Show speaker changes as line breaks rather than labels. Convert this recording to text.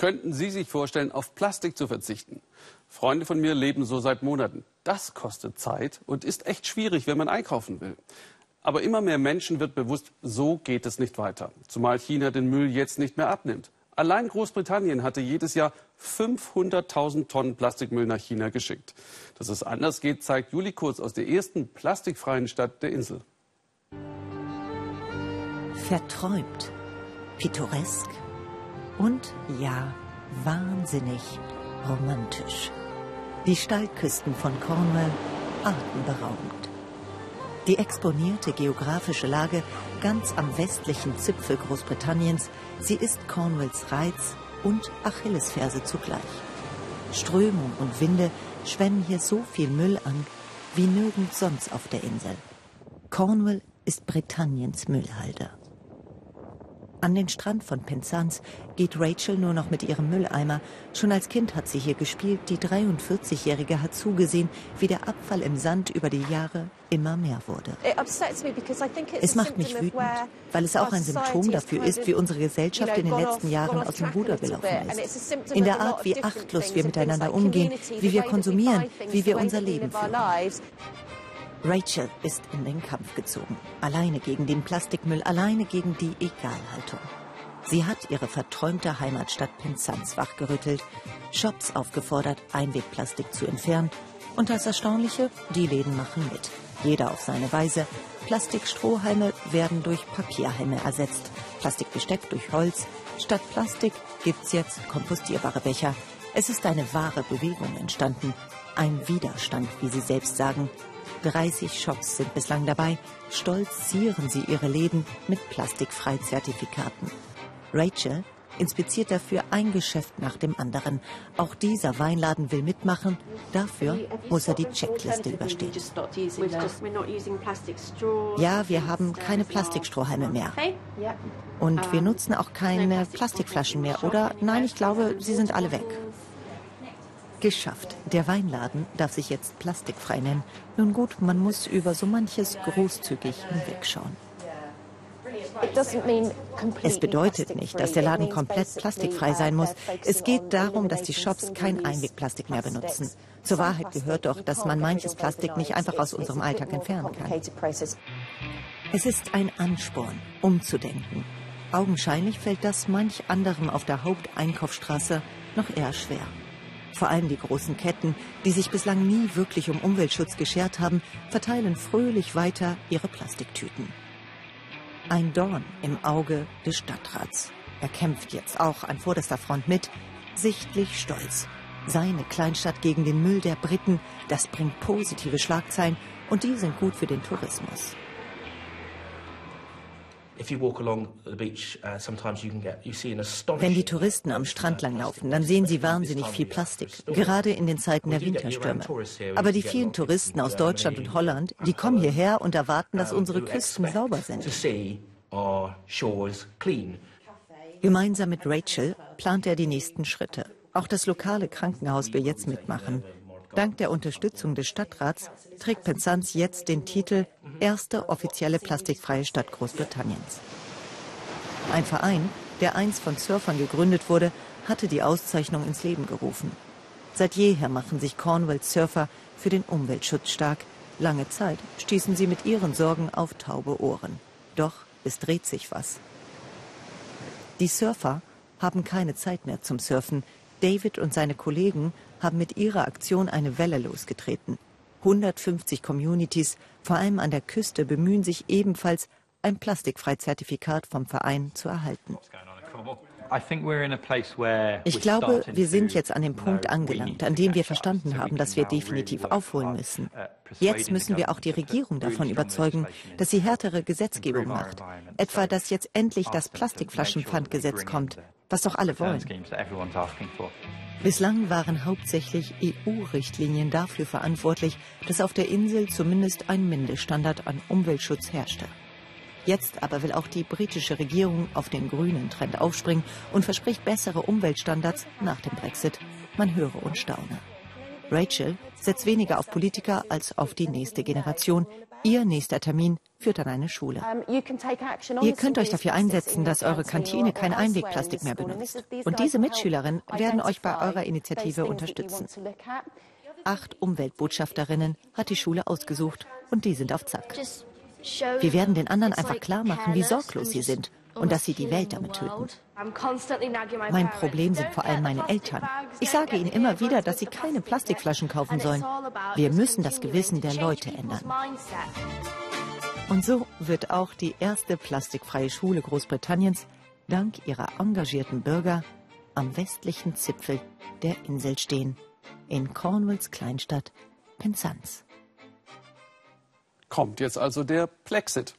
Könnten Sie sich vorstellen, auf Plastik zu verzichten? Freunde von mir leben so seit Monaten. Das kostet Zeit und ist echt schwierig, wenn man einkaufen will. Aber immer mehr Menschen wird bewusst, so geht es nicht weiter. Zumal China den Müll jetzt nicht mehr abnimmt. Allein Großbritannien hatte jedes Jahr 500.000 Tonnen Plastikmüll nach China geschickt. Dass es anders geht, zeigt Juli Kurz aus der ersten plastikfreien Stadt der Insel.
Verträumt, pittoresk und ja, wahnsinnig romantisch. Die Steilküsten von Cornwall atemberaubend. Die exponierte geografische Lage ganz am westlichen Zipfel Großbritanniens, sie ist Cornwalls Reiz und Achillesferse zugleich. Strömung und Winde schwemmen hier so viel Müll an wie nirgends sonst auf der Insel. Cornwall ist Britanniens Müllhalde. An den Strand von Penzance geht Rachel nur noch mit ihrem Mülleimer. Schon als Kind hat sie hier gespielt. Die 43-Jährige hat zugesehen, wie der Abfall im Sand über die Jahre immer mehr wurde. Es macht mich wütend, weil es auch ein Symptom dafür ist, wie unsere Gesellschaft in den letzten Jahren aus dem Ruder gelaufen ist. In der Art, wie achtlos wir miteinander umgehen, wie wir konsumieren, wie wir unser Leben führen. Rachel ist in den Kampf gezogen. Alleine gegen den Plastikmüll, alleine gegen die Egalhaltung. Sie hat ihre verträumte Heimatstadt Penzance wachgerüttelt, Shops aufgefordert, Einwegplastik zu entfernen. Und das Erstaunliche, die Läden machen mit. Jeder auf seine Weise. Plastikstrohhalme werden durch Papierhelme ersetzt. Plastikbesteck durch Holz. Statt Plastik gibt's jetzt kompostierbare Becher. Es ist eine wahre Bewegung entstanden. Ein Widerstand, wie sie selbst sagen, 30 Shops sind bislang dabei. Stolz zieren sie ihre Läden mit Plastikfreizertifikaten. Rachel inspiziert dafür ein Geschäft nach dem anderen. Auch dieser Weinladen will mitmachen. Dafür muss er die Checkliste überstehen. Ja, wir haben keine Plastikstrohhalme mehr. Und wir nutzen auch keine Plastikflaschen mehr, oder? Nein, ich glaube, sie sind alle weg. Geschafft. Der Weinladen darf sich jetzt plastikfrei nennen. Nun gut, man muss über so manches großzügig hinwegschauen. Es bedeutet nicht, dass der Laden komplett plastikfrei sein muss. Es geht darum, dass die Shops kein Einwegplastik mehr benutzen. Zur Wahrheit gehört doch, dass man manches Plastik nicht einfach aus unserem Alltag entfernen kann. Es ist ein Ansporn, umzudenken. Augenscheinlich fällt das manch anderem auf der Haupteinkaufsstraße noch eher schwer. Vor allem die großen Ketten, die sich bislang nie wirklich um Umweltschutz geschert haben, verteilen fröhlich weiter ihre Plastiktüten. Ein Dorn im Auge des Stadtrats. Er kämpft jetzt auch an vorderster Front mit, sichtlich stolz. Seine Kleinstadt gegen den Müll der Briten, das bringt positive Schlagzeilen und die sind gut für den Tourismus. Wenn die Touristen am Strand langlaufen, dann sehen sie wahnsinnig viel Plastik, gerade in den Zeiten der Winterstürme. Aber die vielen Touristen aus Deutschland und Holland, die kommen hierher und erwarten, dass unsere Küsten sauber sind. Gemeinsam mit Rachel plant er die nächsten Schritte. Auch das lokale Krankenhaus will jetzt mitmachen. Dank der Unterstützung des Stadtrats trägt Penzance jetzt den Titel Erste offizielle plastikfreie Stadt Großbritanniens. Ein Verein, der einst von Surfern gegründet wurde, hatte die Auszeichnung ins Leben gerufen. Seit jeher machen sich Cornwalls Surfer für den Umweltschutz stark. Lange Zeit stießen sie mit ihren Sorgen auf taube Ohren. Doch es dreht sich was. Die Surfer haben keine Zeit mehr zum Surfen. David und seine Kollegen haben mit ihrer Aktion eine Welle losgetreten. 150 Communities, vor allem an der Küste, bemühen sich ebenfalls, ein Plastikfreizertifikat vom Verein zu erhalten. Ich glaube, wir sind jetzt an dem Punkt angelangt, an dem wir verstanden haben, dass wir definitiv aufholen müssen. Jetzt müssen wir auch die Regierung davon überzeugen, dass sie härtere Gesetzgebung macht. Etwa, dass jetzt endlich das Plastikflaschenpfandgesetz kommt, was doch alle wollen. Bislang waren hauptsächlich EU-Richtlinien dafür verantwortlich, dass auf der Insel zumindest ein Mindeststandard an Umweltschutz herrschte. Jetzt aber will auch die britische Regierung auf den grünen Trend aufspringen und verspricht bessere Umweltstandards nach dem Brexit. Man höre und staune. Rachel setzt weniger auf Politiker als auf die nächste Generation. Ihr nächster Termin führt an eine Schule. Ihr könnt euch dafür einsetzen, dass eure Kantine kein Einwegplastik mehr benutzt. Und diese Mitschülerinnen werden euch bei eurer Initiative unterstützen. Acht Umweltbotschafterinnen hat die Schule ausgesucht und die sind auf Zack. Wir werden den anderen einfach klar machen, wie sorglos sie sind und dass sie die Welt damit töten. Mein Problem sind vor allem meine Eltern. Ich sage ihnen immer wieder, dass sie keine Plastikflaschen kaufen sollen. Wir müssen das Gewissen der Leute ändern. Und so wird auch die erste plastikfreie Schule Großbritanniens dank ihrer engagierten Bürger am westlichen Zipfel der Insel stehen, in Cornwalls Kleinstadt Penzance.
Kommt jetzt also der Plexit.